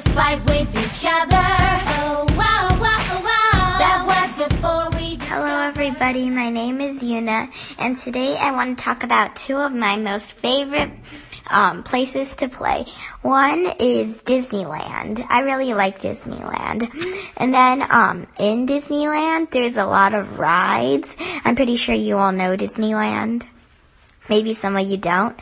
to fight with each other. Oh, wow, wow, wow. That was before we Hello, everybody. My name is Yuna, and today I want to talk about two of my most favorite um, places to play. One is Disneyland. I really like Disneyland. And then um, in Disneyland, there's a lot of rides. I'm pretty sure you all know Disneyland. Maybe some of you don't,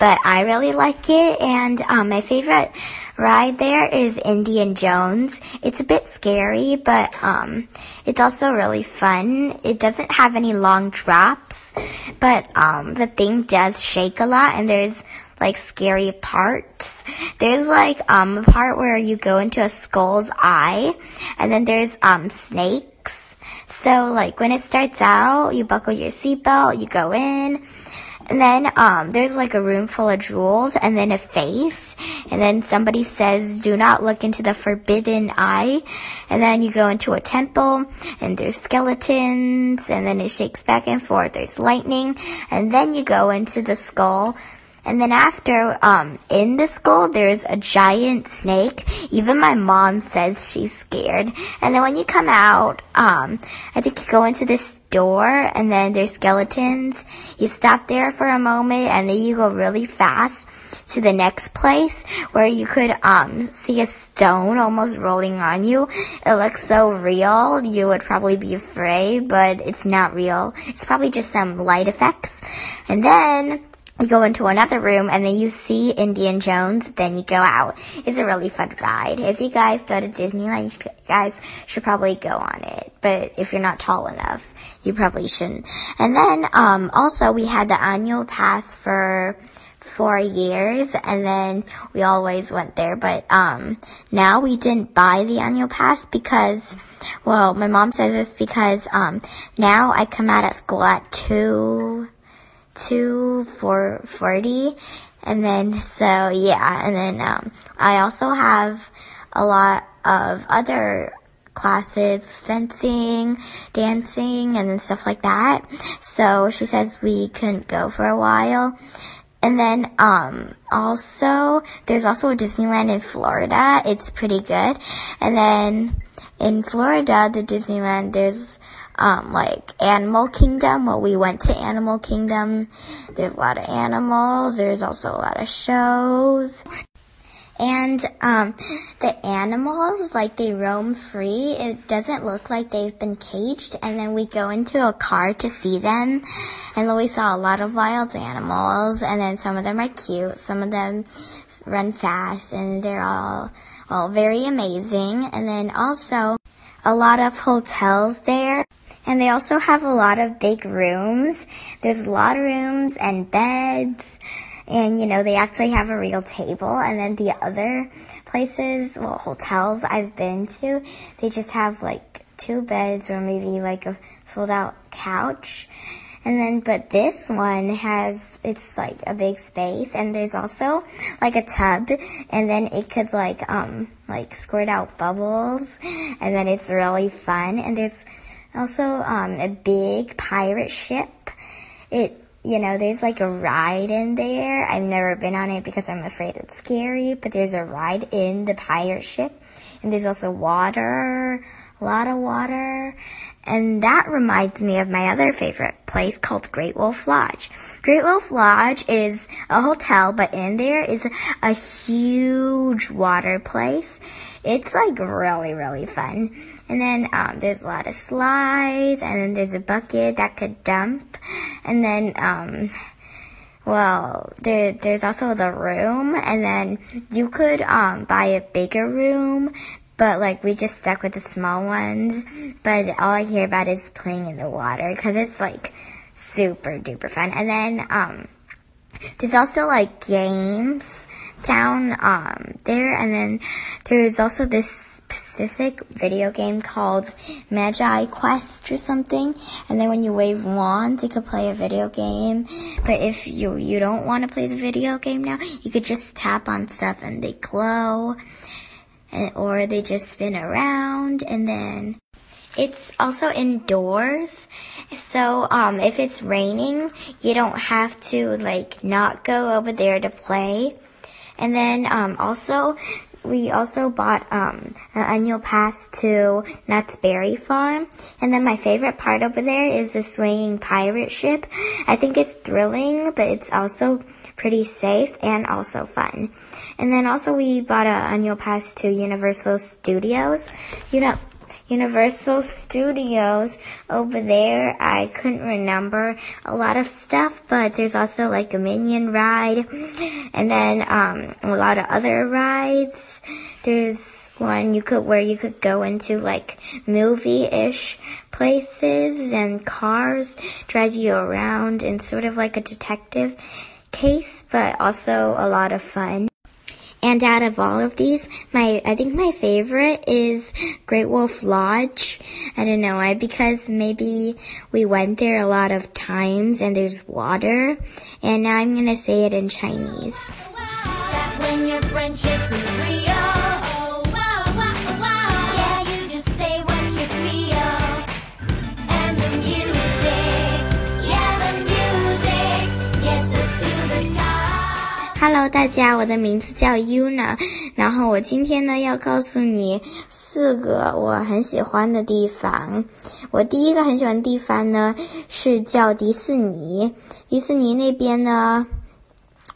but I really like it. And um, my favorite ride there is Indiana Jones. It's a bit scary, but um, it's also really fun. It doesn't have any long drops, but um, the thing does shake a lot, and there's like scary parts. There's like um, a part where you go into a skull's eye, and then there's um, snakes. So like when it starts out, you buckle your seatbelt, you go in. And then um, there's like a room full of jewels and then a face. And then somebody says, do not look into the forbidden eye. And then you go into a temple and there's skeletons and then it shakes back and forth. There's lightning. And then you go into the skull. And then after, um, in the school, there's a giant snake. Even my mom says she's scared. And then when you come out, um, I think you go into this door and then there's skeletons. You stop there for a moment and then you go really fast to the next place where you could, um, see a stone almost rolling on you. It looks so real. You would probably be afraid, but it's not real. It's probably just some light effects. And then, you go into another room and then you see Indiana Jones, then you go out. It's a really fun ride. If you guys go to Disneyland, you guys should probably go on it. But if you're not tall enough, you probably shouldn't. And then, um, also we had the annual pass for four years and then we always went there. But, um, now we didn't buy the annual pass because, well, my mom says it's because, um, now I come out at school at two, two for forty, and then so yeah, and then um, I also have a lot of other classes, fencing, dancing, and then stuff like that. So she says we couldn't go for a while. And then, um, also, there's also a Disneyland in Florida. It's pretty good. And then, in Florida, the Disneyland, there's, um, like Animal Kingdom. Well, we went to Animal Kingdom. There's a lot of animals. There's also a lot of shows. And, um, the animals, like, they roam free. It doesn't look like they've been caged. And then we go into a car to see them. And then we saw a lot of wild animals. And then some of them are cute. Some of them run fast. And they're all, all very amazing. And then also, a lot of hotels there. And they also have a lot of big rooms. There's a lot of rooms and beds. And, you know, they actually have a real table. And then the other places, well, hotels I've been to, they just have like two beds or maybe like a fold out couch. And then, but this one has, it's like a big space and there's also like a tub and then it could like, um, like squirt out bubbles and then it's really fun. And there's also, um, a big pirate ship. It, you know, there's like a ride in there. I've never been on it because I'm afraid it's scary, but there's a ride in the pirate ship. And there's also water, a lot of water. And that reminds me of my other favorite place called Great Wolf Lodge. Great Wolf Lodge is a hotel, but in there is a huge water place. It's like really, really fun. And then um, there's a lot of slides, and then there's a bucket that could dump. And then, um, well, there, there's also the room, and then you could um, buy a bigger room, but like we just stuck with the small ones. But all I hear about is playing in the water because it's like super duper fun. And then um, there's also like games down um, there, and then there's also this specific video game called Magi Quest or something. And then when you wave wands, you could play a video game. But if you you don't want to play the video game now, you could just tap on stuff and they glow and, or they just spin around and then it's also indoors. So, um, if it's raining, you don't have to, like, not go over there to play. And then, um, also, we also bought um, an annual pass to Knott's Berry Farm. And then my favorite part over there is the swinging pirate ship. I think it's thrilling, but it's also pretty safe and also fun. And then also we bought an annual pass to Universal Studios. You know, Universal Studios over there. I couldn't remember a lot of stuff, but there's also like a Minion ride and then um, a lot of other rides. There's one you could where you could go into like movie-ish places and cars drive you around and sort of like a detective case, but also a lot of fun. And out of all of these, my I think my favorite is Great Wolf Lodge. I don't know why because maybe we went there a lot of times and there's water. And now I'm gonna say it in Chinese. Hello，大家，我的名字叫 Yuna，然后我今天呢要告诉你四个我很喜欢的地方。我第一个很喜欢的地方呢是叫迪士尼，迪士尼那边呢。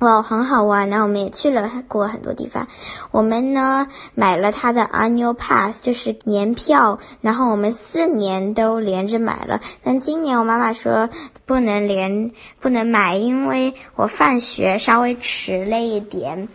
哇，很好玩，然后我们也去了过很多地方。我们呢买了它的 annual pass，就是年票，然后我们四年都连着买了。但今年我妈妈说不能连不能买，因为我放学稍微迟了一点，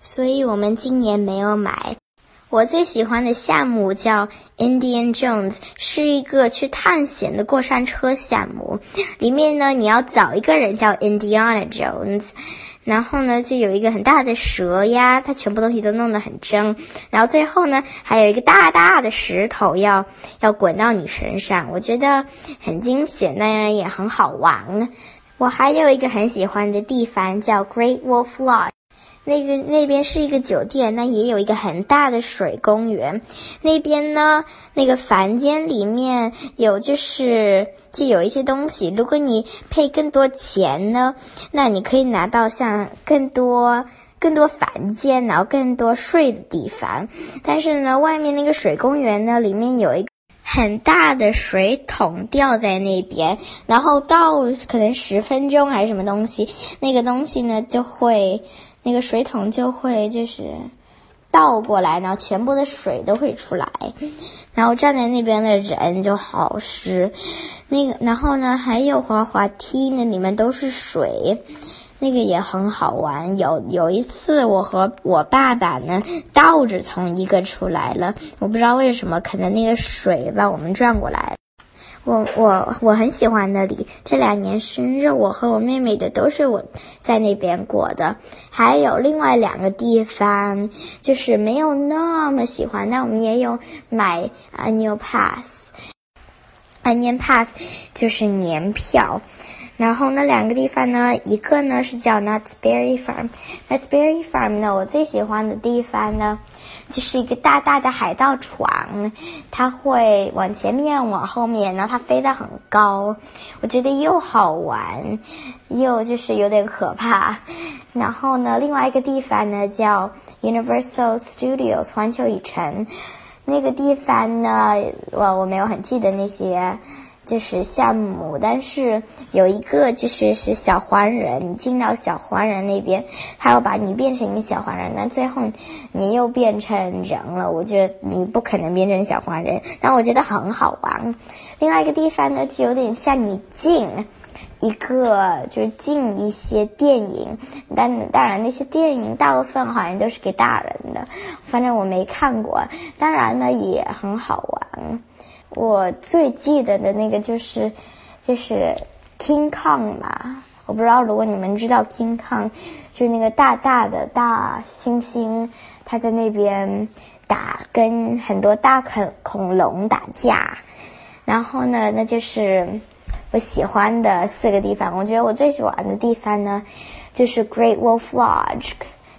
所以我们今年没有买。我最喜欢的项目叫 Indian Jones，是一个去探险的过山车项目。里面呢，你要找一个人叫 Indiana Jones，然后呢，就有一个很大的蛇呀，它全部东西都弄得很真。然后最后呢，还有一个大大的石头要要滚到你身上，我觉得很惊险，当然也很好玩。我还有一个很喜欢的地方叫 Great Wolf Lodge。那个那边是一个酒店，那也有一个很大的水公园。那边呢，那个房间里面有就是就有一些东西，如果你配更多钱呢，那你可以拿到像更多更多房间，然后更多睡的地方。但是呢，外面那个水公园呢，里面有一个。很大的水桶吊在那边，然后到可能十分钟还是什么东西，那个东西呢就会，那个水桶就会就是倒过来，然后全部的水都会出来，然后站在那边的人就好湿，那个然后呢还有滑滑梯，那里面都是水。那个也很好玩，有有一次我和我爸爸呢倒着从一个出来了，我不知道为什么，可能那个水把我们转过来。我我我很喜欢那里，这两年生日我和我妹妹的都是我在那边过的。还有另外两个地方就是没有那么喜欢，但我们也有买 annual pass，annual pass 就是年票。然后那两个地方呢，一个呢是叫 Knott's Berry Farm。Knott's Berry Farm 呢，我最喜欢的地方呢，就是一个大大的海盗船，它会往前面、往后面，然后它飞得很高，我觉得又好玩，又就是有点可怕。然后呢，另外一个地方呢叫 Universal Studios 环球影城，那个地方呢，我我没有很记得那些。就是项目，但是有一个就是是小黄人，你进到小黄人那边，他要把你变成一个小黄人，那最后你又变成人了。我觉得你不可能变成小黄人，但我觉得很好玩。另外一个地方呢，就有点像你进一个，就是进一些电影，但当然那些电影大部分好像都是给大人的，反正我没看过。当然呢，也很好玩。我最记得的那个就是，就是 King Kong 嘛。我不知道如果你们知道 King Kong，就是那个大大的大猩猩，他在那边打跟很多大恐恐龙打架。然后呢，那就是我喜欢的四个地方。我觉得我最喜欢的地方呢，就是 Great Wolf Lodge。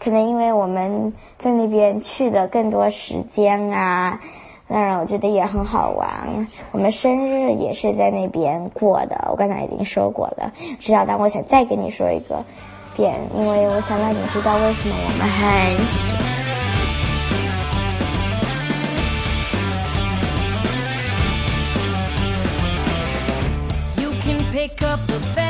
可能因为我们在那边去的更多时间啊。当然我觉得也很好玩我们生日也是在那边过的我刚才已经说过了知道但我想再跟你说一个遍因为我想让你知道为什么我们很喜欢 you can pick up the best